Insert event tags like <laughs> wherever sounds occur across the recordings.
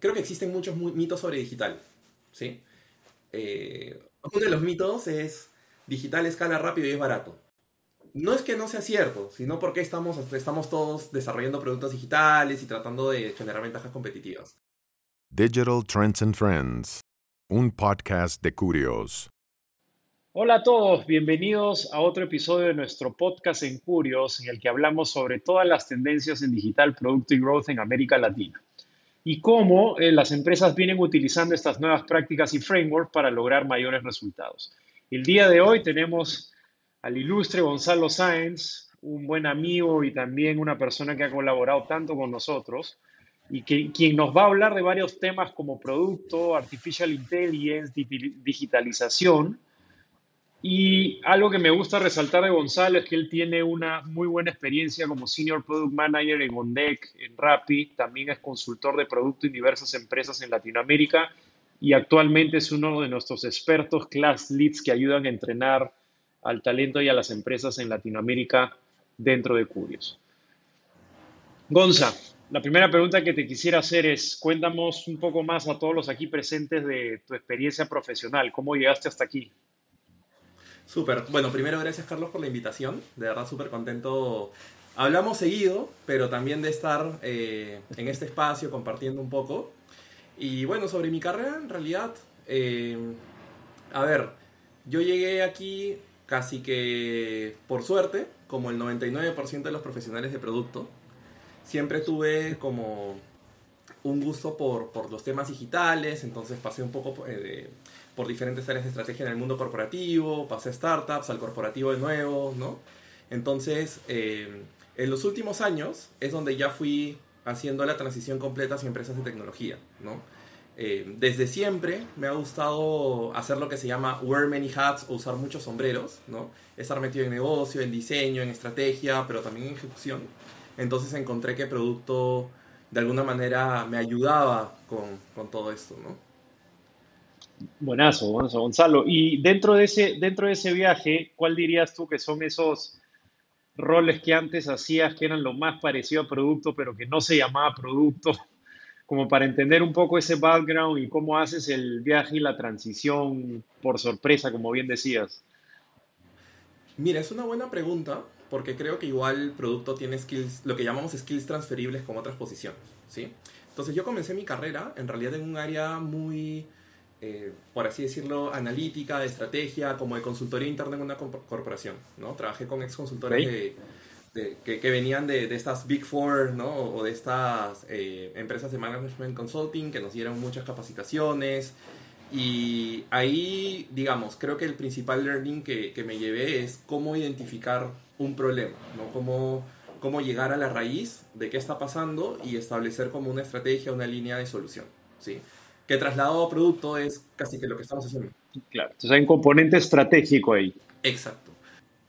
creo que existen muchos mitos sobre digital, ¿sí? Eh, uno de los mitos es digital escala rápido y es barato. No es que no sea cierto, sino porque estamos, estamos todos desarrollando productos digitales y tratando de generar ventajas competitivas. Digital Trends and Friends, un podcast de Curios. Hola a todos, bienvenidos a otro episodio de nuestro podcast en Curios, en el que hablamos sobre todas las tendencias en digital, producto y growth en América Latina y cómo eh, las empresas vienen utilizando estas nuevas prácticas y frameworks para lograr mayores resultados. El día de hoy tenemos al ilustre Gonzalo Sáenz, un buen amigo y también una persona que ha colaborado tanto con nosotros y que, quien nos va a hablar de varios temas como producto, artificial intelligence, digitalización y algo que me gusta resaltar de Gonzalo es que él tiene una muy buena experiencia como Senior Product Manager en OnDeck, en Rappi, también es consultor de producto en diversas empresas en Latinoamérica y actualmente es uno de nuestros expertos class leads que ayudan a entrenar al talento y a las empresas en Latinoamérica dentro de Curios. Gonza, la primera pregunta que te quisiera hacer es, cuéntanos un poco más a todos los aquí presentes de tu experiencia profesional, cómo llegaste hasta aquí. Súper. Bueno, primero gracias Carlos por la invitación. De verdad súper contento. Hablamos seguido, pero también de estar eh, en este espacio compartiendo un poco. Y bueno, sobre mi carrera, en realidad, eh, a ver, yo llegué aquí casi que por suerte, como el 99% de los profesionales de producto. Siempre tuve como un gusto por, los temas digitales, entonces pasé un poco eh, por diferentes áreas de estrategia en el mundo corporativo, pasé a startups, al corporativo de nuevo, ¿no? Entonces, eh, en los últimos años es donde ya fui haciendo la transición completa hacia empresas de tecnología, ¿no? Eh, desde siempre me ha gustado hacer lo que se llama wear many hats o usar muchos sombreros, ¿no? Estar metido en negocio, en diseño, en estrategia, pero también en ejecución. Entonces encontré que producto de alguna manera me ayudaba con, con todo esto, ¿no? Buenazo, buenazo, Gonzalo. Y dentro de, ese, dentro de ese viaje, ¿cuál dirías tú que son esos roles que antes hacías que eran lo más parecido a producto, pero que no se llamaba producto? <laughs> Como para entender un poco ese background y cómo haces el viaje y la transición por sorpresa, como bien decías. Mira, es una buena pregunta porque creo que igual producto tiene skills, lo que llamamos skills transferibles con otras posiciones, ¿sí? Entonces yo comencé mi carrera en realidad en un área muy eh, por así decirlo, analítica, de estrategia, como de consultoría interna en una corporación, ¿no? Trabajé con ex consultores que, venían de, estas Big Four, ¿no? O de estas eh, empresas de management consulting que nos dieron muchas capacitaciones. Y ahí, digamos, creo que el principal learning que, que me llevé es cómo identificar un problema, ¿no? Cómo, cómo llegar a la raíz de qué está pasando y establecer como una estrategia, una línea de solución, ¿sí? Que trasladado a producto es casi que lo que estamos haciendo. Claro, entonces hay un componente estratégico ahí. Exacto.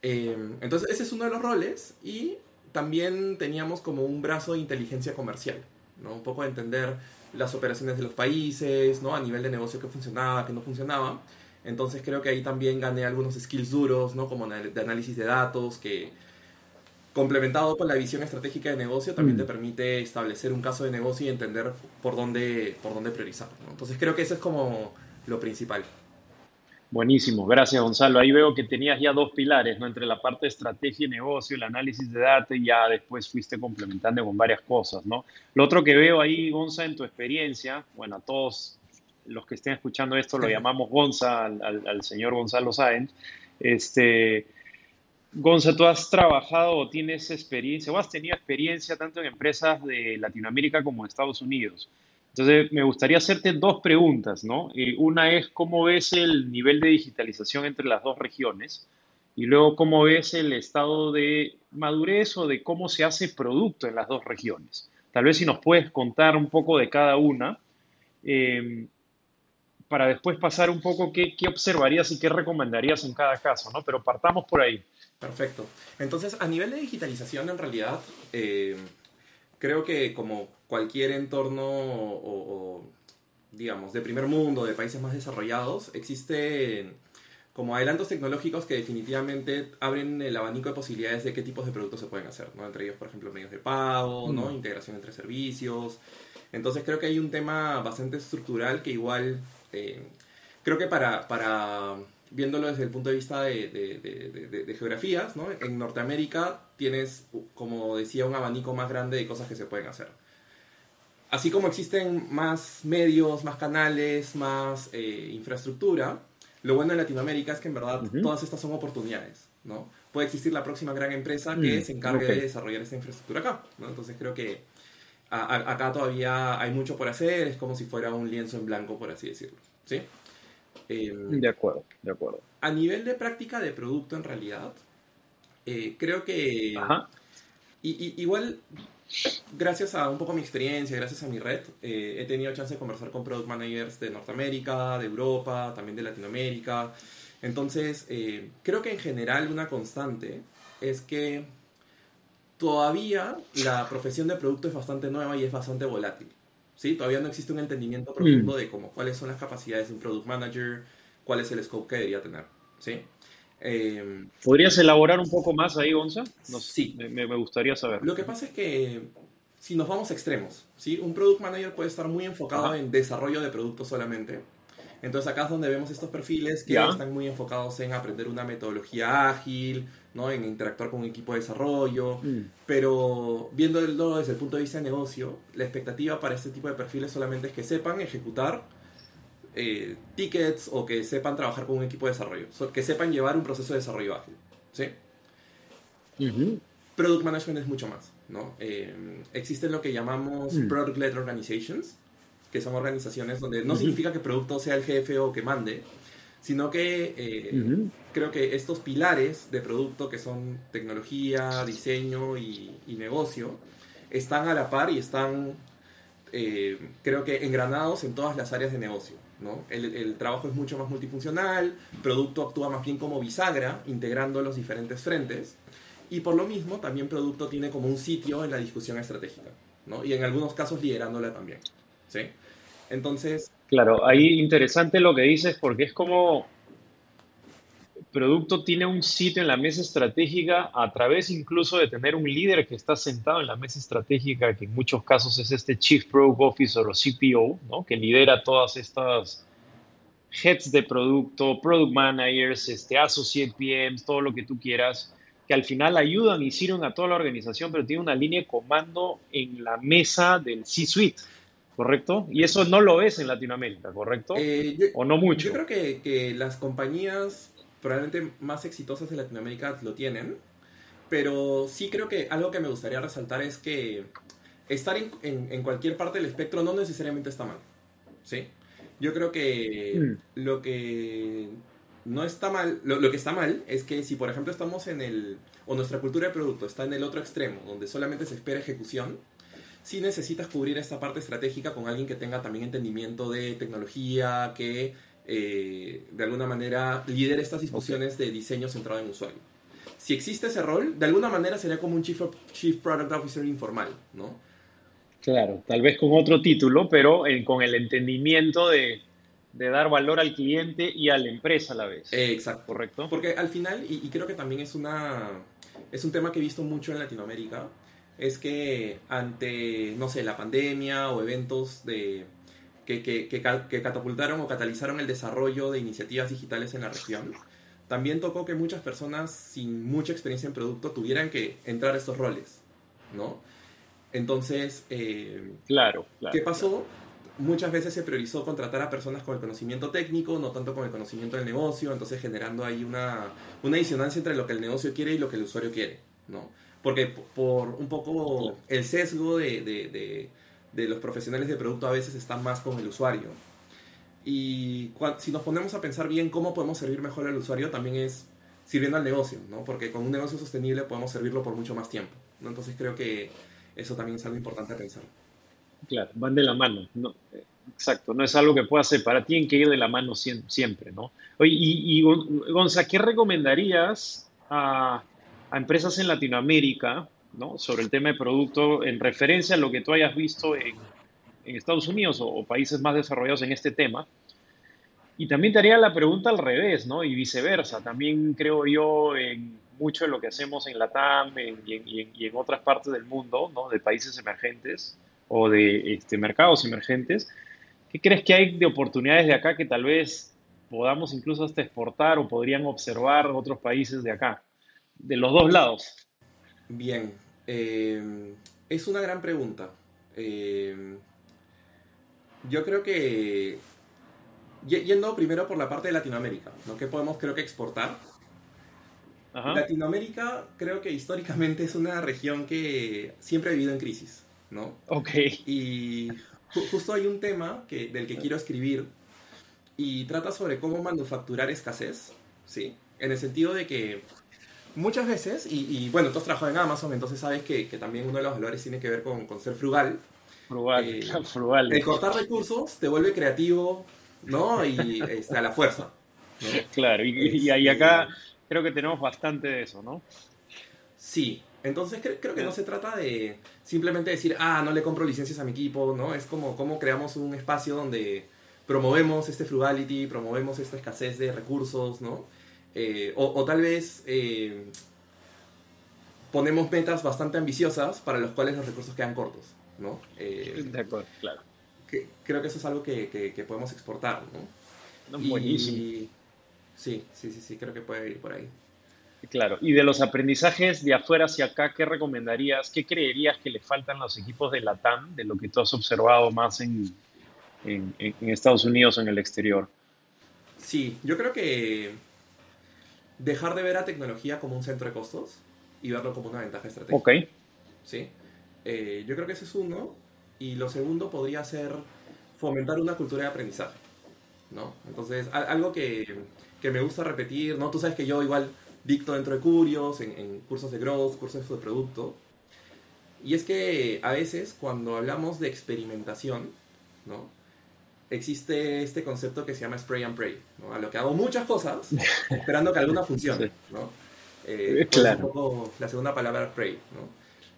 Eh, entonces ese es uno de los roles y también teníamos como un brazo de inteligencia comercial, ¿no? Un poco de entender las operaciones de los países, ¿no? A nivel de negocio que funcionaba, que no funcionaba. Entonces creo que ahí también gané algunos skills duros, ¿no? Como de análisis de datos, que complementado con la visión estratégica de negocio, también te mm. permite establecer un caso de negocio y entender por dónde, por dónde priorizar. Entonces creo que eso es como lo principal. Buenísimo, gracias Gonzalo. Ahí veo que tenías ya dos pilares, ¿no? Entre la parte de estrategia y negocio, el análisis de datos y ya después fuiste complementando con varias cosas, ¿no? Lo otro que veo ahí, Gonza, en tu experiencia, bueno, a todos los que estén escuchando esto lo llamamos Gonza, al, al señor Gonzalo Sáenz, este, Gonza, tú has trabajado o tienes experiencia o has tenido experiencia tanto en empresas de Latinoamérica como en Estados Unidos. Entonces, me gustaría hacerte dos preguntas, ¿no? Eh, una es cómo ves el nivel de digitalización entre las dos regiones y luego cómo ves el estado de madurez o de cómo se hace producto en las dos regiones. Tal vez si nos puedes contar un poco de cada una eh, para después pasar un poco qué, qué observarías y qué recomendarías en cada caso, ¿no? Pero partamos por ahí. Perfecto. Entonces, a nivel de digitalización, en realidad, eh, creo que como cualquier entorno o, digamos, de primer mundo, de países más desarrollados, existen como adelantos tecnológicos que definitivamente abren el abanico de posibilidades de qué tipos de productos se pueden hacer, ¿no? Entre ellos, por ejemplo, medios de pago, ¿no? Mm. Integración entre servicios, Entonces creo que hay un tema bastante estructural que igual, eh, creo que para, para, viéndolo desde el punto de vista de, de, de, geografías, ¿no? en Norteamérica tienes, como decía, un abanico más grande de cosas que se pueden hacer. Así como existen más medios, más canales, más eh, infraestructura, lo bueno en Latinoamérica es que en verdad todas estas son oportunidades, ¿no? Puede existir la próxima gran empresa que mm, se encargue de desarrollar esta infraestructura acá, ¿no? Entonces creo que acá todavía hay mucho por hacer, es como si fuera un lienzo en blanco, por así decirlo, ¿sí? Em, de acuerdo, de acuerdo. A nivel de práctica de producto, en realidad, eh, creo que... Ajá. Y, igual, gracias a un poco mi experiencia, gracias a mi red, eh, he tenido chance de conversar con product managers de Norteamérica, de Europa, también de Latinoamérica. Entonces, eh, creo que en general una constante es que todavía la profesión de producto es bastante nueva y es bastante volátil. ¿Sí? Todavía no existe un entendimiento profundo mm. de cómo, cuáles son las capacidades de un product manager, cuál es el scope que debería tener. ¿sí? Em, ¿Podrías elaborar un poco más ahí, Gonza? sí. Me, gustaría saber. Lo que pasa es que si nos vamos a extremos, ¿sí? un product manager puede estar muy enfocado en desarrollo de productos solamente entonces acá es donde vemos estos perfiles que están muy enfocados en aprender una metodología ágil, ¿no? en interactuar con un equipo de desarrollo, mm. pero viéndolo desde el punto de vista de negocio, la expectativa para este tipo de perfiles solamente es que sepan ejecutar eh, tickets o que sepan trabajar con un equipo de desarrollo, que sepan llevar un proceso de desarrollo ágil. ¿sí? Product Management es mucho más. ¿no? Eh, existen lo que llamamos mm. Product-led Organizations, que son organizaciones donde no significa que producto sea el jefe o que mande, sino que eh, creo que estos pilares de producto que son tecnología, diseño y, negocio, están a la par y están, eh, creo que, engranados en todas las áreas de negocio. ¿no? El, el, trabajo es mucho más multifuncional, producto actúa más bien como bisagra, integrando los diferentes frentes, y por lo mismo también producto tiene como un sitio en la discusión estratégica, ¿no? y en algunos casos liderándola también. ¿sí? Entonces... Claro, ahí interesante lo que dices porque es como producto tiene un sitio en la mesa estratégica a través incluso de tener un líder que está sentado en la mesa estratégica, que en muchos casos es este Chief Product Officer o CPO, ¿no? que lidera todas estas heads de producto, product managers, este, associate PMs, todo lo que tú quieras, que al final ayudan y sirven a toda la organización, pero tiene una línea de comando en la mesa del C-Suite. ¿correcto? Y eso no lo es en Latinoamérica, ¿correcto? Eh, ¿O no mucho? Yo creo que, que, las compañías probablemente más exitosas de Latinoamérica lo tienen, pero sí creo que algo que me gustaría resaltar es que estar en, en, cualquier parte del espectro no necesariamente está mal, ¿sí? Yo creo que mm. lo que no está mal, lo, lo, que está mal es que si por ejemplo estamos en el, o nuestra cultura de producto está en el otro extremo, donde solamente se espera ejecución, si necesitas cubrir esta parte estratégica con alguien que tenga también entendimiento de tecnología, que eh, de alguna manera lidere estas discusiones de diseño centrado en usuario. Si existe ese rol, de alguna manera sería como un Chief, Chief Product Officer informal, ¿no? Claro, tal vez con otro título, pero con el entendimiento de, de, dar valor al cliente y a la empresa a la vez. exacto. Correcto. Porque al final, y, y, creo que también es, una, es un tema que he visto mucho en Latinoamérica, es que ante, no sé, la pandemia o eventos de, que, que, que, catapultaron o catalizaron el desarrollo de iniciativas digitales en la región, también tocó que muchas personas sin mucha experiencia en producto tuvieran que entrar a estos roles, ¿no? Entonces, eh, claro, ¿qué pasó? Muchas veces se priorizó contratar a personas con el conocimiento técnico, no tanto con el conocimiento del negocio, entonces generando ahí una, una disonancia entre lo que el negocio quiere y lo que el usuario quiere, ¿no? Porque por un poco el sesgo de, de, de, los profesionales de producto a veces está más con el usuario. Y si nos ponemos a pensar bien cómo podemos servir mejor al usuario, también es sirviendo al negocio, ¿no? Porque con un negocio sostenible podemos servirlo por mucho más tiempo, ¿no? Entonces creo que eso también es algo importante a pensar. Claro, van de la mano, ¿no? Exacto, no es algo que pueda separar, tienen que ir de la mano siempre, ¿no? Y, y Gonza, ¿qué recomendarías a a empresas en Latinoamérica ¿no? sobre el tema de producto en referencia a lo que tú hayas visto en, Estados Unidos o, países más desarrollados en este tema. Y también te haría la pregunta al revés, ¿no? Y viceversa. También creo yo en mucho de lo que hacemos en la TAM y, en, y, en, otras partes del mundo, ¿no? De países emergentes, o de este, mercados emergentes, ¿qué crees que hay de oportunidades de acá que tal vez podamos incluso hasta exportar o podrían observar otros países de acá? De los dos lados. Bien, eh, es una gran pregunta. Eh, yo creo que yendo primero por la parte de Latinoamérica, ¿no? ¿Qué podemos creo que exportar? Latinoamérica creo que históricamente es una región que siempre ha vivido en crisis, ¿no? Ok. Y justo hay un tema que, del que quiero escribir y trata sobre cómo manufacturar escasez, ¿sí? En el sentido de que muchas veces, y, bueno, tú has trabajado en Amazon, entonces sabes que, que, también uno de los valores tiene que ver con, con ser frugal. Frugal, eh, <laughs> frugal. El cortar recursos te vuelve creativo, ¿no? Y este, a la fuerza. Claro, y, ahí acá creo que tenemos bastante de eso, ¿no? Sí, entonces creo, que no se trata de simplemente decir, ah, no le compro licencias a mi equipo, ¿no? Es como cómo creamos un espacio donde promovemos este frugality, promovemos esta escasez de recursos, ¿no? Eh, o, tal vez eh, ponemos metas bastante ambiciosas para los cuales los recursos quedan cortos, ¿no? Eh, de acuerdo, claro creo que eso es algo que, podemos exportar, ¿no? buenísimo. sí, sí, sí, sí, creo que puede ir por ahí. Claro, y de los aprendizajes de afuera hacia acá, ¿qué recomendarías? ¿Qué creerías que le faltan a los equipos de LATAM, de lo que tú has observado más en, en, Estados Unidos o en el exterior? Sí, yo creo que dejar de ver a tecnología como un centro de costos y verlo como una ventaja estratégica. Ok. Sí. Eh, yo creo que ese es uno. Y lo segundo podría ser fomentar una cultura de aprendizaje, ¿no? Entonces, algo que, que me gusta repetir, ¿no? Tú sabes que yo igual dicto dentro de Curios, en, cursos de growth, cursos de producto. Y es que a veces cuando hablamos de experimentación, ¿no? Existe este concepto que se llama spray and pray, ¿no? A lo que hago muchas cosas <laughs> esperando que alguna funcione, ¿no? Eh, claro. un poco la segunda palabra pray, ¿no?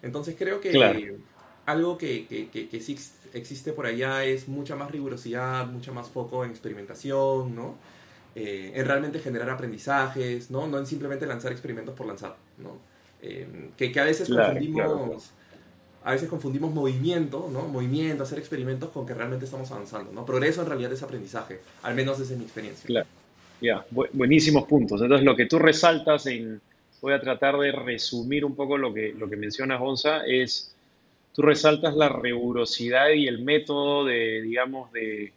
Entonces creo que algo que, que, que, sí existe por allá es mucha más rigurosidad, mucha más foco en experimentación, ¿no? Eh, en realmente generar aprendizajes, ¿no? No en simplemente lanzar experimentos por lanzar, ¿no? Eh, que, a veces confundimos... A veces confundimos movimiento, ¿no? Movimiento, hacer experimentos con que realmente estamos avanzando, ¿no? Progreso en realidad es aprendizaje, al menos desde mi experiencia. Claro. Ya, buenísimos puntos. Entonces, lo que tú resaltas en, voy a tratar de resumir un poco lo que, lo que menciona Gonza, es tú resaltas la rigurosidad y el método de, digamos, de,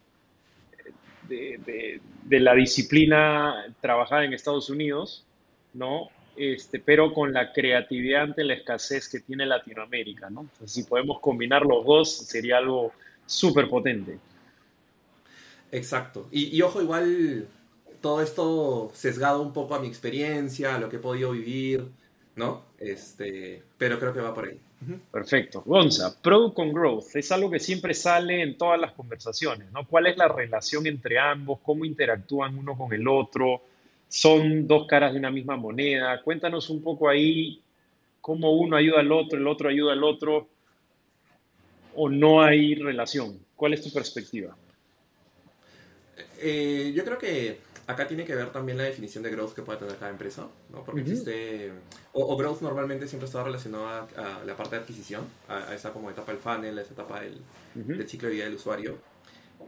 de, la disciplina trabajada en Estados Unidos, ¿no? Este, pero con la creatividad ante la escasez que tiene Latinoamérica, ¿no? Entonces, si podemos combinar los dos, sería algo súper potente. Exacto. Y, y, ojo, igual todo esto sesgado un poco a mi experiencia, a lo que he podido vivir, ¿no? Este, pero creo que va por ahí. Perfecto. Gonza, Product con Growth es algo que siempre sale en todas las conversaciones, ¿no? ¿Cuál es la relación entre ambos? ¿Cómo interactúan uno con el otro? ¿Son dos caras de una misma moneda? Cuéntanos un poco ahí cómo uno ayuda al otro, el otro ayuda al otro, o no hay relación. ¿Cuál es tu perspectiva? Eh, yo creo que acá tiene que ver también la definición de growth que puede tener cada empresa, ¿no? Porque existe, o, growth normalmente siempre está relacionado a, la parte de adquisición, a, esa como etapa del funnel, a esa etapa del, del, ciclo de vida del usuario.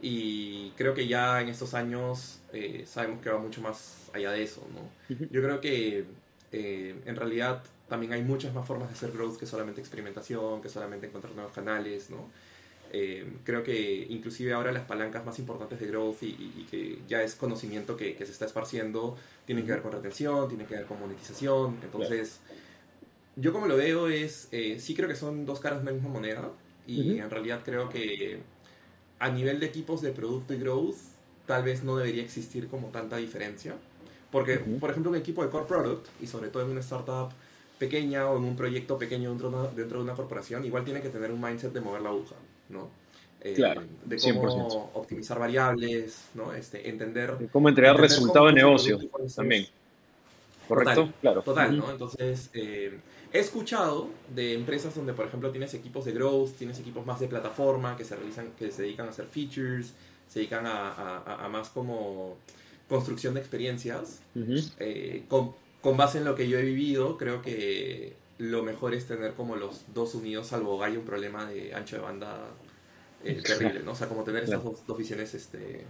Y creo que ya en estos años eh, sabemos que va mucho más allá de eso, ¿no? Yo creo que eh, en realidad también hay muchas más formas de hacer growth que solamente experimentación, que solamente encontrar nuevos canales, ¿no? Eh, creo que inclusive ahora las palancas más importantes de growth y, que ya es conocimiento que, se está esparciendo tienen que ver con retención, tienen que ver con monetización. Entonces, yo como lo veo es, eh, sí creo que son dos caras de una misma moneda y en realidad creo que a nivel de equipos de producto y growth tal vez no debería existir como tanta diferencia. Porque, por ejemplo, un equipo de core product y sobre todo en una startup pequeña o en un proyecto pequeño dentro dentro de una corporación, igual tiene que tener un mindset de mover la aguja. ¿no? Eh, de cómo optimizar variables, ¿no? Este, entender... cómo entregar resultado de negocio también. ¿Correcto? Total, claro. Total, ¿no? Entonces, eh, he escuchado de empresas donde, por ejemplo, tienes equipos de growth, tienes equipos más de plataforma que se realizan, que se dedican a hacer features, se dedican a, más como construcción de experiencias. Eh, con, con base en lo que yo he vivido, creo que lo mejor es tener como los dos unidos, salvo hay un problema de ancho de banda eh, terrible, ¿no? O sea, como tener esas dos, dos visiones este,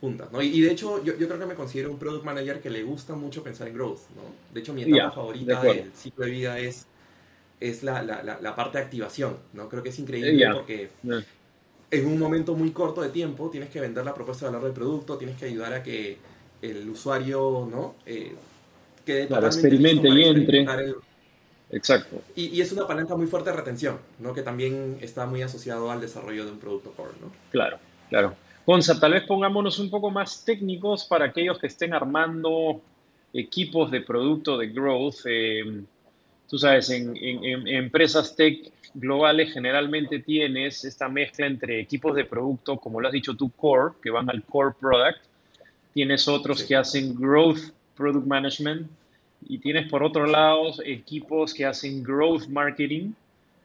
juntas, ¿no? Y, de hecho, yo, yo, creo que me considero un product manager que le gusta mucho pensar en growth, ¿no? De hecho, mi etapa favorita del ciclo de vida es, es la, la, la, parte de activación, ¿no? Creo que es increíble porque en un momento muy corto de tiempo tienes que vender la propuesta de valor del producto, tienes que ayudar a que el usuario, ¿no? Eh, quede claro, experimente y entre. Exacto. Y, es una palanca muy fuerte de retención, ¿no? Que también está muy asociado al desarrollo de un producto core, ¿no? Claro, claro. Gonza, tal vez pongámonos un poco más técnicos para aquellos que estén armando equipos de producto de growth. Eh, tú sabes, en, empresas tech globales generalmente tienes esta mezcla entre equipos de producto, como lo has dicho tú, core, que van al core product. Tienes otros que hacen growth product management y tienes por otro lado equipos que hacen growth marketing,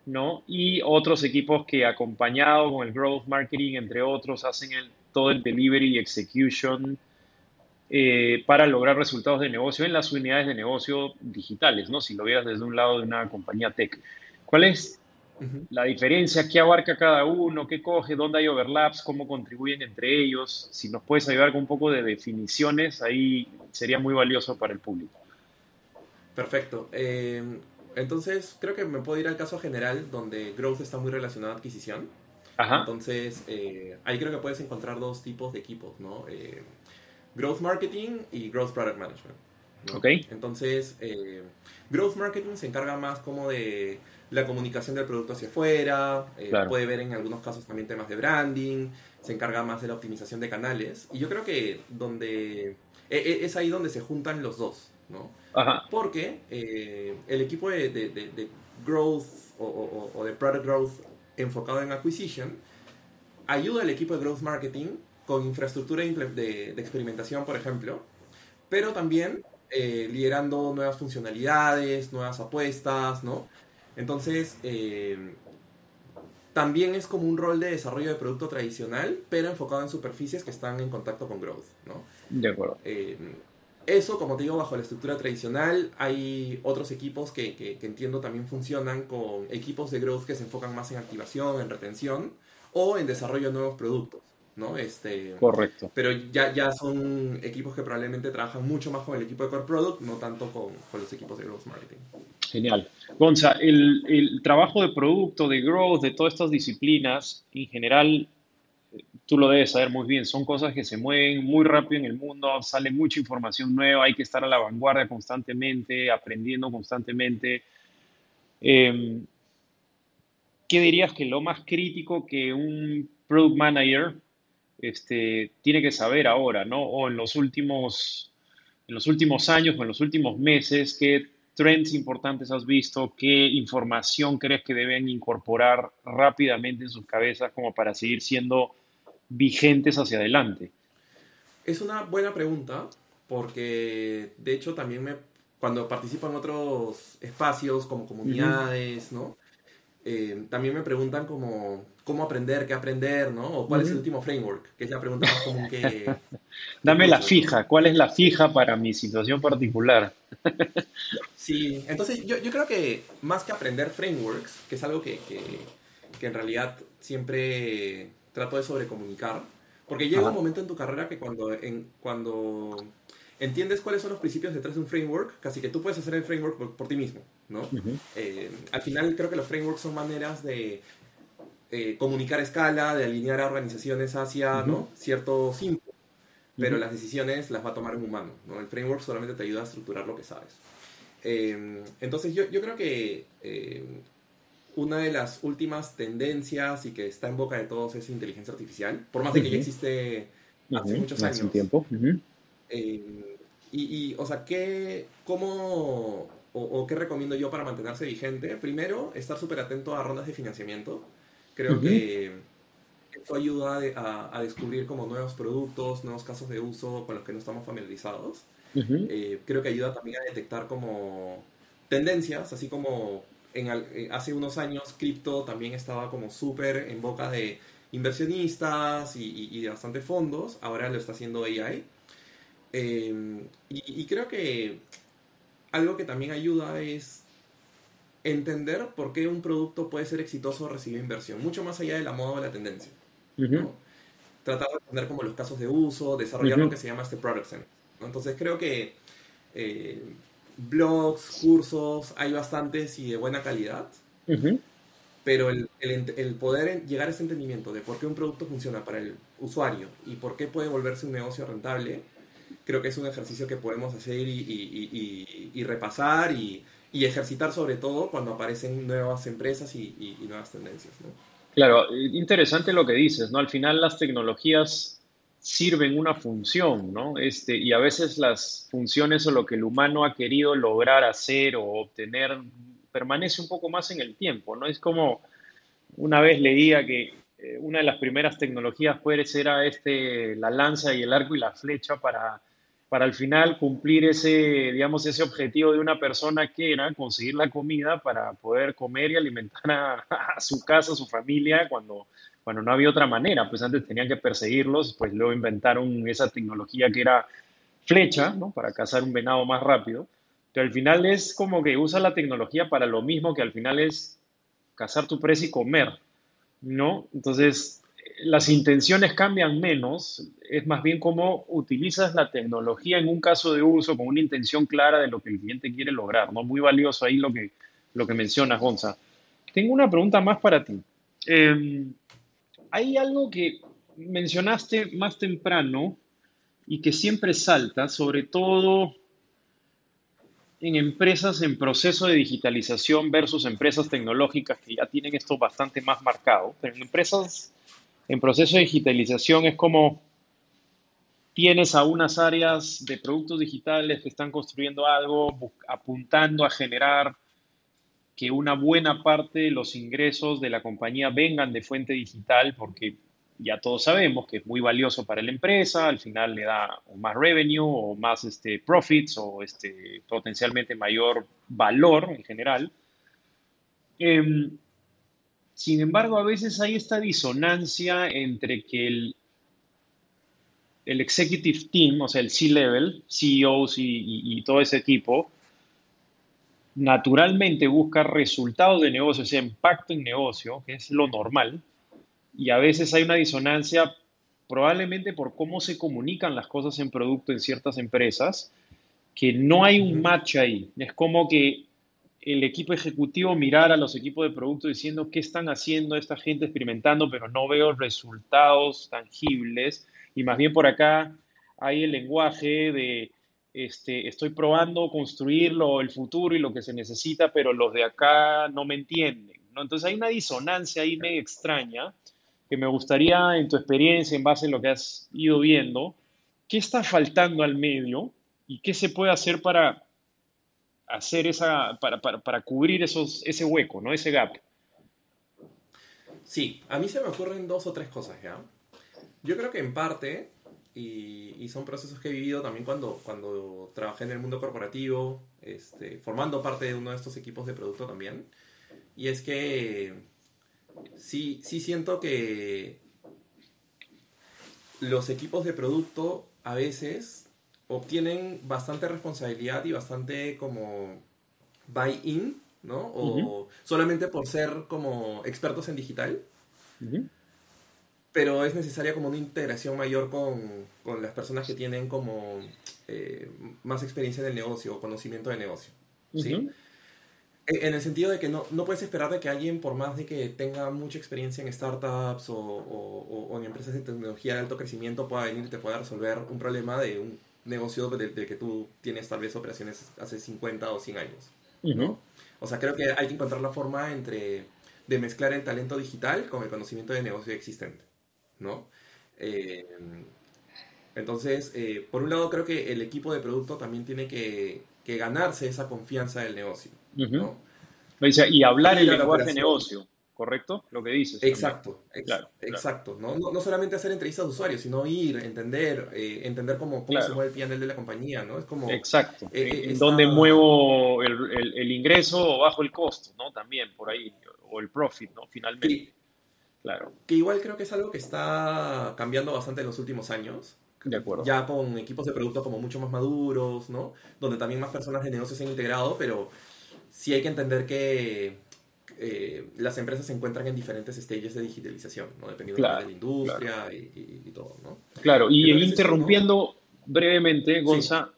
¿no? Y otros equipos que acompañado con el growth marketing, entre otros, hacen el, todo el delivery y execution eh, para lograr resultados de negocio en las unidades de negocio digitales, ¿no? Si lo veas desde un lado de una compañía tech. ¿Cuál es la diferencia? ¿Qué abarca cada uno? ¿Qué coge? ¿Dónde hay overlaps? ¿Cómo contribuyen entre ellos? Si nos puedes ayudar con un poco de definiciones, ahí sería muy valioso para el público. Perfecto. Eh, entonces, creo que me puedo ir al caso general donde growth está muy relacionado a adquisición. Entonces, eh, ahí creo que puedes encontrar dos tipos de equipos, ¿no? Eh, growth marketing y growth product management. Ok. Entonces, growth marketing se encarga más como de la comunicación del producto hacia afuera, puede ver en algunos casos también temas de branding, se encarga más de la optimización de canales. Y yo creo que donde e, e, es ahí donde se juntan los dos, ¿no? Porque eh, el equipo de, growth o, de product growth enfocado en acquisition ayuda al equipo de growth marketing con infraestructura de, experimentación, por ejemplo, pero también eh, liderando nuevas funcionalidades, nuevas apuestas, ¿no? Entonces, eh, también es como un rol de desarrollo de producto tradicional, pero enfocado en superficies que están en contacto con growth, ¿no? De acuerdo. Eso, como te digo, bajo la estructura tradicional, hay otros equipos que, que, entiendo también funcionan con equipos de growth que se enfocan más en activación, en retención o en desarrollo de nuevos productos. ¿no? Este, Correcto. Pero ya, ya son equipos que probablemente trabajan mucho más con el equipo de core product, no tanto con, con los equipos de growth marketing. Genial. Gonza, el, el, trabajo de producto, de growth, de todas estas disciplinas, en general, tú lo debes saber muy bien, son cosas que se mueven muy rápido en el mundo, sale mucha información nueva, hay que estar a la vanguardia constantemente, aprendiendo constantemente. Em, ¿Qué dirías que lo más crítico que un product manager este, tiene que saber ahora, ¿no? O en los últimos, en los últimos años o en los últimos meses, qué trends importantes has visto, qué información crees que deben incorporar rápidamente en sus cabezas como para seguir siendo vigentes hacia adelante? Es una buena pregunta porque de hecho también me, cuando participo en otros espacios como comunidades, ¿no? Eh, también me preguntan como cómo aprender, qué aprender, ¿no? O cuál es el último framework, que es la pregunta más común que... <laughs> Dame la fija, ¿cuál es la fija para mi situación particular? <laughs> sí, entonces yo, yo, creo que más que aprender frameworks, que es algo que, que, que en realidad siempre trato de sobrecomunicar. Porque llega un momento en tu carrera que cuando, en, cuando entiendes cuáles son los principios detrás de un framework, casi que tú puedes hacer el framework por, ti mismo, ¿no? Eh, al final creo que los frameworks son maneras de eh, comunicar a escala, de alinear a organizaciones hacia ¿no? cierto simple, pero las decisiones las va a tomar un humano, ¿no? El framework solamente te ayuda a estructurar lo que sabes. Eh, entonces yo, yo, creo que una de las últimas tendencias y que está en boca de todos es inteligencia artificial, por más de que ya existe hace muchos años. Hace tiempo. Eh, y, o sea, ¿qué, cómo, o, qué recomiendo yo para mantenerse vigente? Primero, estar súper atento a rondas de financiamiento. Creo que esto ayuda a, descubrir como nuevos productos, nuevos casos de uso con los que no estamos familiarizados. Eh, creo que ayuda también a detectar como tendencias, así como en, eh, hace unos años cripto también estaba como súper en boca de inversionistas y, de bastantes fondos, ahora lo está haciendo AI. Em, y, creo que algo que también ayuda es entender por qué un producto puede ser exitoso o recibir inversión, mucho más allá de la moda o la tendencia. ¿no? Tratar de entender como los casos de uso, desarrollar lo que se llama este product center. Entonces creo que eh, blogs, cursos, hay bastantes y de buena calidad, pero el, el, el, poder llegar a ese entendimiento de por qué un producto funciona para el usuario y por qué puede volverse un negocio rentable, creo que es un ejercicio que podemos hacer y, y, y, y repasar y, ejercitar sobre todo cuando aparecen nuevas empresas y, nuevas tendencias. ¿no? Claro, interesante lo que dices, ¿no? Al final las tecnologías sirven una función, ¿no? Este, y a veces las funciones o lo que el humano ha querido lograr hacer o obtener permanece un poco más en el tiempo, ¿no? Es como una vez leía que eh, una de las primeras tecnologías puede ser este, la lanza y el arco y la flecha para para al final cumplir ese, digamos, ese objetivo de una persona que era conseguir la comida para poder comer y alimentar a, <laughs> su casa, a su familia, cuando, cuando no había otra manera. Pues antes tenían que perseguirlos, pues luego inventaron esa tecnología que era flecha, ¿no? Para cazar un venado más rápido. Pero al final es como que usa la tecnología para lo mismo que al final es cazar tu presa y comer, ¿no? Entonces, las intenciones cambian menos, es más bien cómo utilizas la tecnología en un caso de uso con una intención clara de lo que el cliente quiere lograr, ¿no? Muy valioso ahí lo que, lo que mencionas, Gonza. Tengo una pregunta más para ti. Em, hay algo que mencionaste más temprano y que siempre salta, sobre todo en empresas en proceso de digitalización versus empresas tecnológicas que ya tienen esto bastante más marcado, pero en empresas en proceso de digitalización es como tienes a unas áreas de productos digitales que están construyendo algo, apuntando a generar que una buena parte de los ingresos de la compañía vengan de fuente digital, porque ya todos sabemos que es muy valioso para la empresa, al final le da más revenue o más este, profits o este, potencialmente mayor valor en general. Em, sin embargo, a veces hay esta disonancia entre que el, el executive team, o sea, el C-level, CEOs y, todo ese equipo, naturalmente busca resultados de negocio, o sea, impacto en negocio, que es lo normal, y a veces hay una disonancia probablemente por cómo se comunican las cosas en producto en ciertas empresas, que no hay un match ahí. Es como que el equipo ejecutivo mirar a los equipos de producto diciendo qué están haciendo esta gente experimentando, pero no veo resultados tangibles. Y más bien por acá hay el lenguaje de este, estoy probando construirlo, el futuro y lo que se necesita, pero los de acá no me entienden. ¿no? Entonces hay una disonancia ahí medio extraña que me gustaría, en tu experiencia, en base a lo que has ido viendo, ¿qué está faltando al medio y qué se puede hacer para hacer esa, para, para, para, cubrir esos, ese hueco, ¿no? Ese gap. Sí, a mí se me ocurren dos o tres cosas, ¿ya? Yo creo que en parte, y, y son procesos que he vivido también cuando, cuando trabajé en el mundo corporativo, este, formando parte de uno de estos equipos de producto también, y es que sí, sí siento que los equipos de producto a veces obtienen bastante responsabilidad y bastante como buy-in, ¿no? O solamente por ser como expertos en digital. Pero es necesaria como una integración mayor con, con las personas que tienen como eh, más experiencia en el negocio o conocimiento de negocio. ¿sí? E, en el sentido de que no, no, puedes esperar de que alguien, por más de que tenga mucha experiencia en startups o, o, o en empresas de tecnología de alto crecimiento, pueda venir y te pueda resolver un problema de un negocio de, que tú tienes tal vez operaciones hace 50 o 100 años. ¿no? O sea, creo que hay que encontrar la forma entre de mezclar el talento digital con el conocimiento de negocio existente. ¿No? Eh, entonces, eh, por un lado, creo que el equipo de producto también tiene que, que ganarse esa confianza del negocio. ¿no? Y hablar el lenguaje de negocio. ¿correcto? Lo que dices. Exacto, claro, exacto. ¿no? No, solamente hacer entrevistas de usuarios, sino ir, entender, eh, entender cómo, cómo se mueve el PNL de la compañía, ¿no? Es como... Exacto. Eh, eh, en dónde muevo el, el, ingreso o bajo el costo, ¿no? También por ahí, o el profit, ¿no? Finalmente. Claro. Que igual creo que es algo que está cambiando bastante en los últimos años. De acuerdo. Ya con equipos de producto como mucho más maduros, ¿no? Donde también más personas de negocio se han integrado, pero sí hay que entender que eh, las empresas se encuentran en diferentes stages de digitalización, ¿no? dependiendo de la industria y, todo. ¿no? Claro, y interrumpiendo brevemente, Gonza,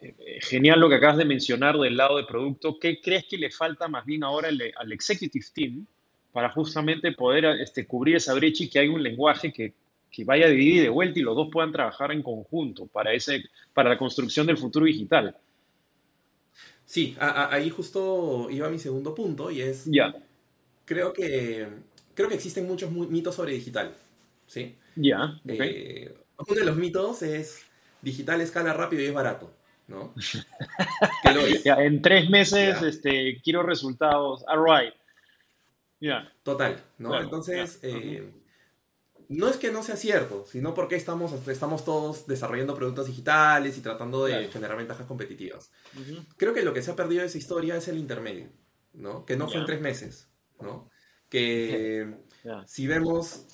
eh, genial lo que acabas de mencionar del lado de producto. ¿Qué crees que le falta más bien ahora al, executive team para justamente poder este, cubrir esa brecha y que haya un lenguaje que, que vaya de ida y de vuelta y los dos puedan trabajar en conjunto para, ese, para la construcción del futuro digital? Sí, ahí justo iba mi segundo punto y es... Ya. Creo que, creo que existen muchos mitos sobre digital. ¿sí? Ya. Eh, uno de los mitos es digital escala rápido y es barato. ¿no? <laughs> en tres meses este, quiero resultados. All right. Total, ¿no? Entonces, eh, no es que no sea cierto, sino porque estamos, estamos todos desarrollando productos digitales y tratando de generar ventajas competitivas. Creo que lo que se ha perdido de esa historia es el intermedio, ¿no? Que no fue en tres meses, ¿no? Que <laughs> si vemos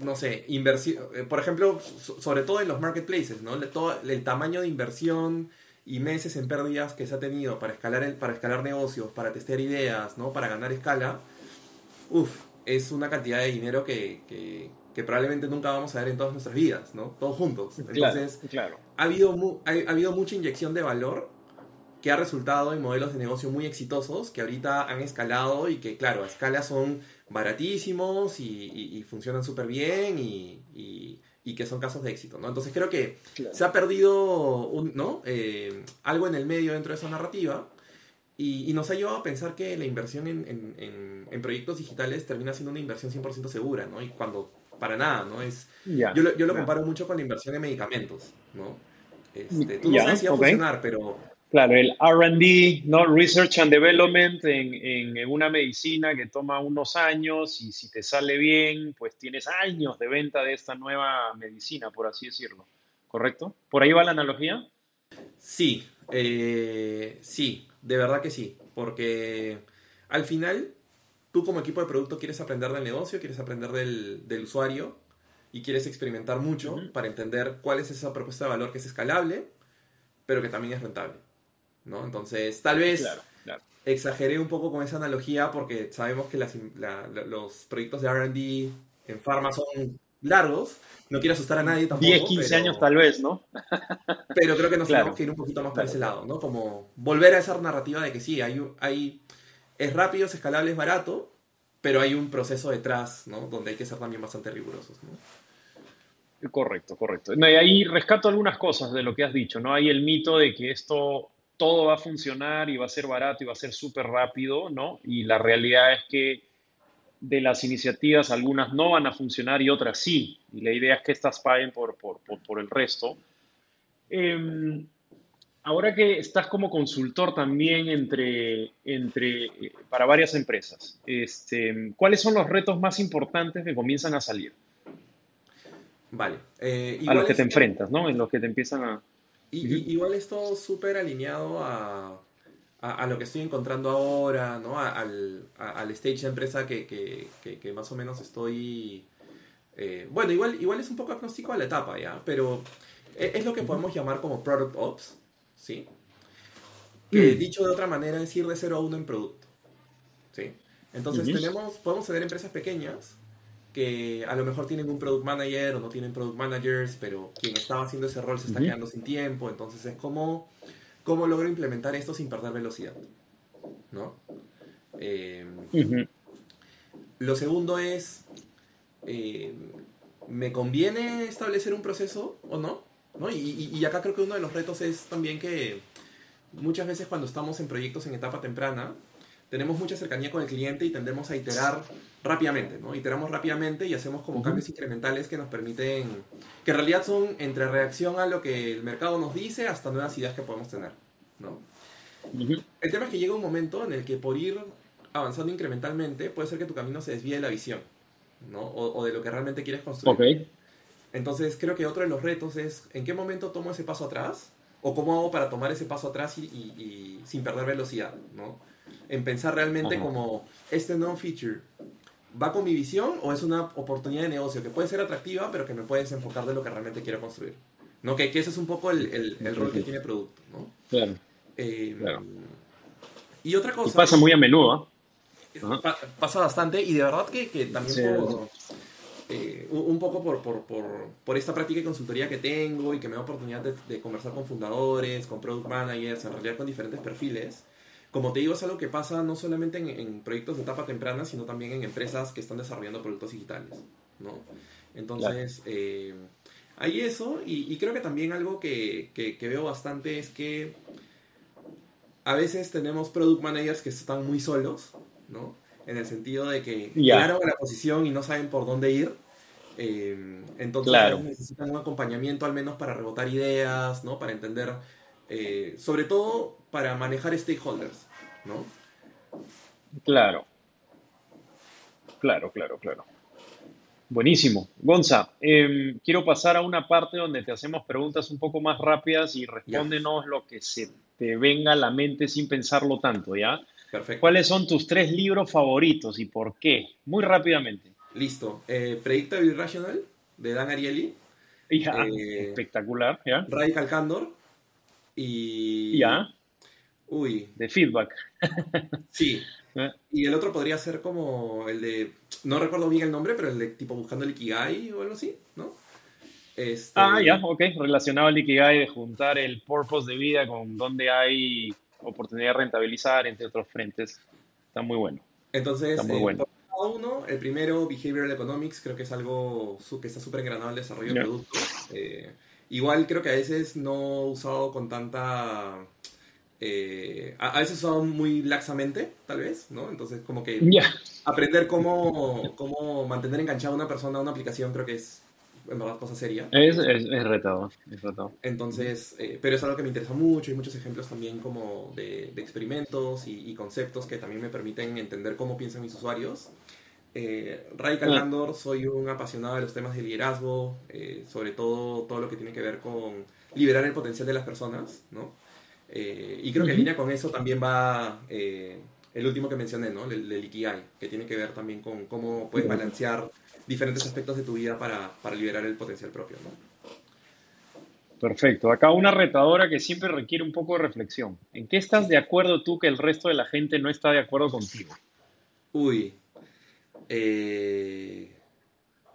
no sé, inversión, eh, por ejemplo, sobre todo en los marketplaces, ¿no? Todo el tamaño de inversión y meses en pérdidas que se ha tenido para escalar, el, para escalar negocios, para testear ideas, ¿no? Para ganar escala, uff, es una cantidad de dinero que, que, probablemente nunca vamos a ver en todas nuestras vidas, ¿no? Todos juntos. Entonces, claro, Ha, habido ha, habido mucha inyección de valor que ha resultado en modelos de negocio muy exitosos que ahorita han escalado y que, claro, a escala son baratísimos y, funcionan súper bien y, que son casos de éxito, ¿no? Entonces creo que se ha perdido un, ¿no? Eh, algo en el medio dentro de esa narrativa y, nos ha llevado a pensar que la inversión en, proyectos digitales termina siendo una inversión 100% segura, ¿no? Y cuando para nada, ¿no? Es, yo, lo, comparo mucho con la inversión en medicamentos, ¿no? Este, tú no sabes si va a funcionar, pero Claro, el RD, ¿no? Research and Development en, en, una medicina que toma unos años y si te sale bien, pues tienes años de venta de esta nueva medicina, por así decirlo. ¿Correcto? ¿Por ahí va la analogía? Sí, eh, sí, de verdad que sí. Porque al final, tú como equipo de producto quieres aprender del negocio, quieres aprender del, del usuario y quieres experimentar mucho para entender cuál es esa propuesta de valor que es escalable, pero que también es rentable. ¿No? Entonces, tal vez exageré un poco con esa analogía porque sabemos que los proyectos de RD en Pharma son largos. No quiero asustar a nadie tampoco. 10, 15 años tal vez, ¿no? <laughs> pero creo que nos tenemos que ir un poquito más por ese lado, ¿no? Como volver a esa narrativa de que sí, hay, hay, es rápido, es escalable, es barato, pero hay un proceso detrás, ¿no? Donde hay que ser también bastante rigurosos, ¿no? Correcto, correcto. y ahí rescato algunas cosas de lo que has dicho, ¿no? Hay el mito de que esto todo va a funcionar y va a ser barato y va a ser súper rápido, ¿no? Y la realidad es que de las iniciativas algunas no van a funcionar y otras sí. Y la idea es que estas paguen por, por, el resto. Em, ahora que estás como consultor también entre, entre, eh, para varias empresas, este, ¿cuáles son los retos más importantes que comienzan a salir? Vale. Eh, a los que te enfrentas, ¿no? En los que te empiezan a... Y, Igual esto súper alineado a, a, lo que estoy encontrando ahora, ¿no? al, al, stage de empresa que, que, que, más o menos estoy... Eh, bueno, igual, igual es un poco agnóstico a la etapa, ¿ya? Pero e, es, lo que podemos llamar como Product Ops, ¿sí? Que mm. dicho de otra manera es ir de 0 a 1 en producto, ¿sí? Entonces tenemos, podemos tener empresas pequeñas que a lo mejor tienen un product manager o no tienen product managers, pero quien estaba haciendo ese rol se está quedando sin tiempo, entonces es como, ¿cómo logro implementar esto sin perder velocidad? ¿No? Eh, lo segundo es, eh, ¿me conviene establecer un proceso o no? ¿No? Y, y acá creo que uno de los retos es también que muchas veces cuando estamos en proyectos en etapa temprana, tenemos mucha cercanía con el cliente y tendemos a iterar rápidamente, ¿no? Iteramos rápidamente y hacemos como cambios incrementales que nos permiten, que en realidad son entre reacción a lo que el mercado nos dice hasta nuevas ideas que podemos tener, ¿no? El tema es que llega un momento en el que por ir avanzando incrementalmente puede ser que tu camino se desvíe de la visión, ¿no? O, de lo que realmente quieres construir. Entonces creo que otro de los retos es en qué momento tomo ese paso atrás o cómo hago para tomar ese paso atrás y, y sin perder velocidad, ¿no? en pensar realmente como este non-feature va con mi visión o es una oportunidad de negocio que puede ser atractiva, pero que me puede desenfocar de lo que realmente quiero construir. ¿No? Que, ese es un poco el, el, rol que tiene producto. ¿no? Claro. Eh, Y otra cosa... Y pasa muy a menudo. ¿eh? Pa pasa bastante y de verdad que, que también Sí. por, eh, un poco por, por, por, por esta práctica de consultoría que tengo y que me da oportunidad de, de conversar con fundadores, con product managers, en realidad con diferentes perfiles. Como te digo, es algo que pasa no solamente en, en proyectos de etapa temprana, sino también en empresas que están desarrollando productos digitales, ¿no? Entonces, eh, hay eso y, y creo que también algo que, que, que veo bastante es que a veces tenemos product managers que están muy solos, ¿no? En el sentido de que Ya. llegaron a la posición y no saben por dónde ir. Eh, entonces Claro. necesitan un acompañamiento al menos para rebotar ideas, ¿no? Para entender, eh, sobre todo para manejar stakeholders, ¿no? Claro. Claro, claro, claro. Buenísimo. Gonza, em, quiero pasar a una parte donde te hacemos preguntas un poco más rápidas y respóndenos lo que se te venga a la mente sin pensarlo tanto, ¿ya? Perfecto. ¿Cuáles son tus tres libros favoritos y por qué? Muy rápidamente. Listo. Eh, Predictable Irrational, de Dan Ariely, Ya, Eh, espectacular, ¿ya? Radical Candor y... Ya, Uy, de feedback. <laughs> sí. ¿eh? Y el otro podría ser como el de... No recuerdo bien el nombre, pero el de tipo buscando el Ikigai o algo así, ¿no? Este, Ah, ya, ok. Relacionado al Ikigai de juntar el purpose de vida con donde hay oportunidad de rentabilizar, entre otros frentes. Está muy bueno. Entonces, Está muy eh, bueno. cada uno, el primero, Behavioral Economics, creo que es algo su- que está súper engranado en el desarrollo Ya. de productos. Eh, igual creo que a veces no usado con tanta... eh, a, a veces usado muy laxamente, tal vez, ¿no? Entonces, como que Ya. aprender cómo, cómo mantener enganchada a una persona a una aplicación creo que es, en verdad, cosa seria. Es, es, es retado, es retado. Entonces, eh, pero es algo que me interesa mucho y muchos ejemplos también como de, de experimentos y, y conceptos que también me permiten entender cómo piensan mis usuarios. Eh, Radical Ah. Soy un apasionado de los temas de liderazgo, eh, sobre todo todo lo que tiene que ver con liberar el potencial de las personas, ¿no? Eh, y creo que en línea con eso también va eh, el último que mencioné, ¿no? El, el Ikigai, que tiene que ver también con cómo puedes balancear diferentes aspectos de tu vida para, para liberar el potencial propio, ¿no? Perfecto. Acá una retadora que siempre requiere un poco de reflexión. ¿En qué estás de acuerdo tú que el resto de la gente no está de acuerdo contigo? Uy, eh,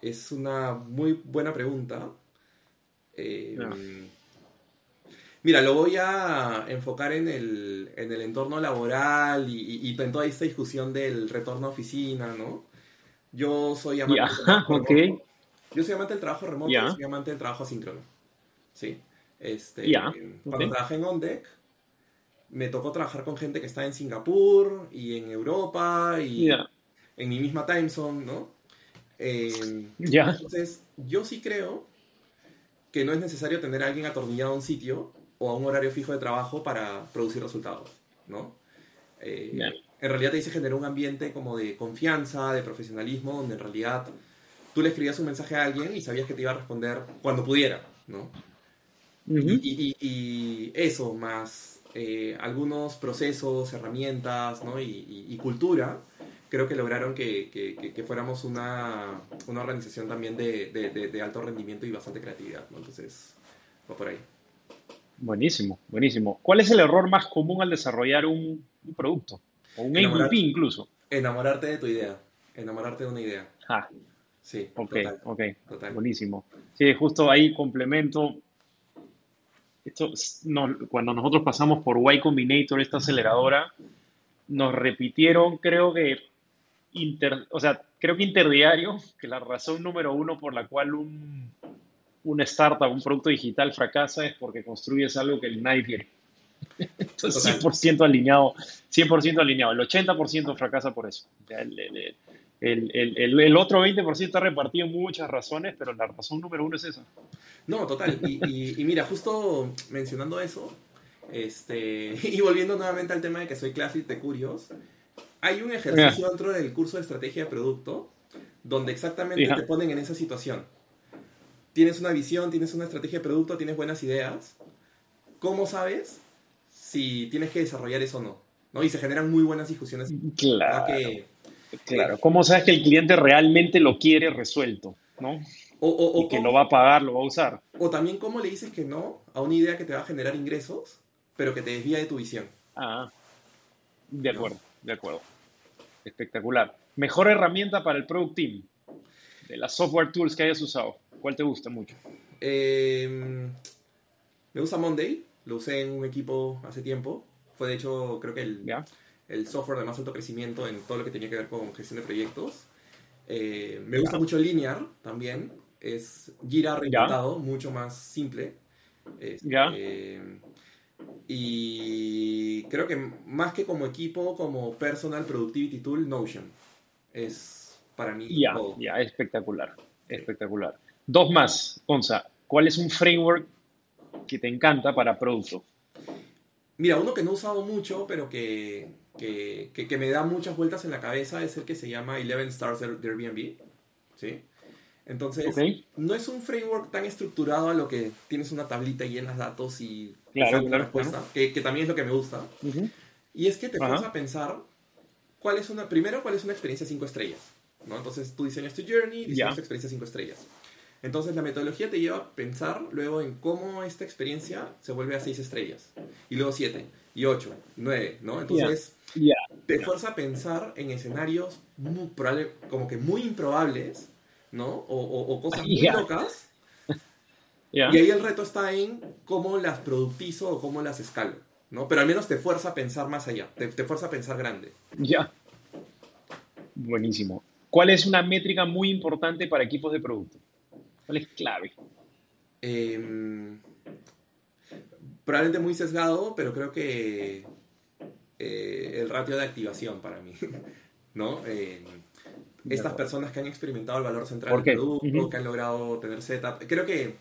es una muy buena pregunta. Eh, Ya. Mira, lo voy a enfocar en el, en el entorno laboral y, y- y en toda esta discusión del retorno a oficina, ¿no? Yo soy amante Ya, del trabajo <laughs> remoto. Yo soy amante del trabajo remoto, Ya. soy amante del trabajo asíncrono. Sí. Este, Cuando ok. trabajé en OnDeck, me tocó trabajar con gente que está en Singapur y en Europa y en mi misma time zone, ¿no? Eh, ya, entonces, yo sí creo que no es necesario tener a alguien atornillado a un sitio o a un horario fijo de trabajo para producir resultados, ¿no? Eh. En realidad te dice generar un ambiente como de confianza, de profesionalismo, donde en realidad tú le escribías un mensaje a alguien y sabías que te iba a responder cuando pudiera, ¿no? Ujú. Y, y- y eso, más eh, algunos procesos, herramientas ¿no? y, y- y cultura, creo que lograron que, que- que- que fuéramos una, una organización también de, de- de- de alto rendimiento y bastante creatividad. ¿no? Entonces, va por ahí. Buenísimo, buenísimo. ¿Cuál es el error más común al desarrollar un, un producto? O un Enamorar- MVP incluso. Enamorarte de tu idea, enamorarte de una idea. Ah, Sí, ok, total, ok. total. Buenísimo. Sí, justo ahí complemento. Esto, es- no, cuando nosotros pasamos por Y Combinator, esta aceleradora, nos repitieron, creo que, inter, o sea, creo que interdiario, que la razón número uno por la cual un, una startup, un producto digital fracasa es porque construyes algo que nadie quiere. Entonces, Total. 100% alineado, 100% alineado. El 80% fracasa por eso. El- el- el, el, otro 20% está repartido en muchas razones, pero la razón número uno es esa. No, total. Y, y- y mira, justo mencionando eso, este, y volviendo nuevamente al tema de que soy Classic de Curios, hay un ejercicio dentro del curso de estrategia de producto donde exactamente Ya. te ponen en esa situación. Tienes una visión, tienes una estrategia de producto, tienes buenas ideas. ¿Cómo sabes si tienes que desarrollar eso o no? ¿No? Y se generan muy buenas discusiones. Claro, que- claro. ¿Cómo sabes que el cliente realmente lo quiere resuelto? ¿no? o, o- o Y que lo va a pagar, lo va a usar. o también cómo le dices que no a una idea que te va a generar ingresos, pero que te desvía de tu visión. Ah, De acuerdo, de acuerdo. Espectacular. Mejor herramienta para el Product Team de las software tools que hayas usado. ¿Cuál te gusta mucho? Em, me gusta Monday, lo usé en un equipo hace tiempo. Fue de hecho, creo que el, el software de más alto crecimiento en todo lo que tenía que ver con gestión de proyectos. Eh, me gusta mucho Linear también. Es Jira reinventado, mucho más simple. Este, y creo que más que como equipo, como personal productivity tool, Notion. Es para mí. Ya, ya, espectacular. Espectacular. Dos más, Onza. ¿Cuál es un framework que te encanta para producto? Mira, uno que no he usado mucho, pero que, que, que, me da muchas vueltas en la cabeza es el que se llama Eleven Stars de Airbnb. ¿Sí? Entonces, no es un framework tan estructurado a lo que tienes una tablita y llenas datos y claro, una respuesta, que, que, también es lo que me gusta. Y es que te fuerza a pensar cuál es una, primero, cuál es una experiencia 5 estrellas. ¿no? Entonces, tú diseñas tu journey, diseñas tu experiencia 5 estrellas. Entonces, la metodología te lleva a pensar luego en cómo esta experiencia se vuelve a 6 estrellas. Y luego 7, y 8, 9, ¿no? Entonces, te fuerza a pensar en escenarios muy como que muy improbables ¿no? O, cosas muy locas. Y ahí el reto está en cómo las productizo o cómo las escalo, ¿no? Pero al menos te fuerza a pensar más allá, te, fuerza a pensar grande. Ya. Buenísimo. ¿Cuál es una métrica muy importante para equipos de producto? ¿Cuál es clave? Em, probablemente muy sesgado, pero creo que eh, el ratio de activación para mí, <laughs> ¿no? Em, estas personas que han experimentado el valor central del producto, que han logrado tener setup. Creo que,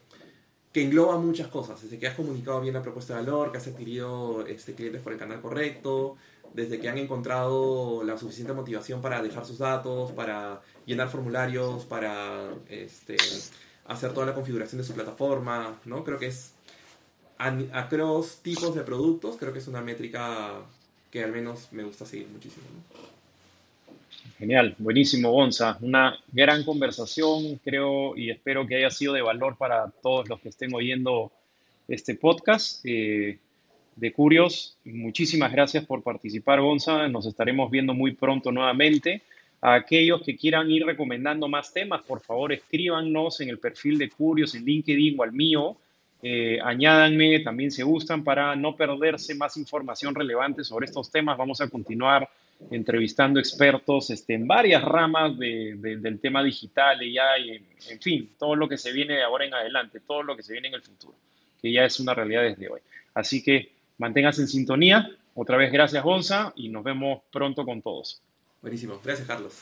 que engloba muchas cosas, desde que has comunicado bien la propuesta de valor, que has adquirido este, clientes por el canal correcto, desde que han encontrado la suficiente motivación para dejar sus datos, para llenar formularios, para este, hacer toda la configuración de su plataforma, ¿no? Creo que es across tipos de productos, creo que es una métrica que al menos me gusta seguir muchísimo. Genial, buenísimo, Gonza. Una gran conversación, creo y espero que haya sido de valor para todos los que estén oyendo este podcast eh, de Curios. Muchísimas gracias por participar, Gonza. Nos estaremos viendo muy pronto nuevamente. A aquellos que quieran ir recomendando más temas, por favor escríbanos en el perfil de Curios en LinkedIn o al mío. Eh, añádanme también si gustan para no perderse más información relevante sobre estos temas. Vamos a continuar entrevistando expertos este, en varias ramas del tema digital y ya, en fin, todo lo que se viene de ahora en adelante, todo lo que se viene en el futuro, que ya es una realidad desde hoy. Así que manténganse en sintonía. Otra vez, gracias, Gonza, y nos vemos pronto con todos. Buenísimo. Gracias, Carlos.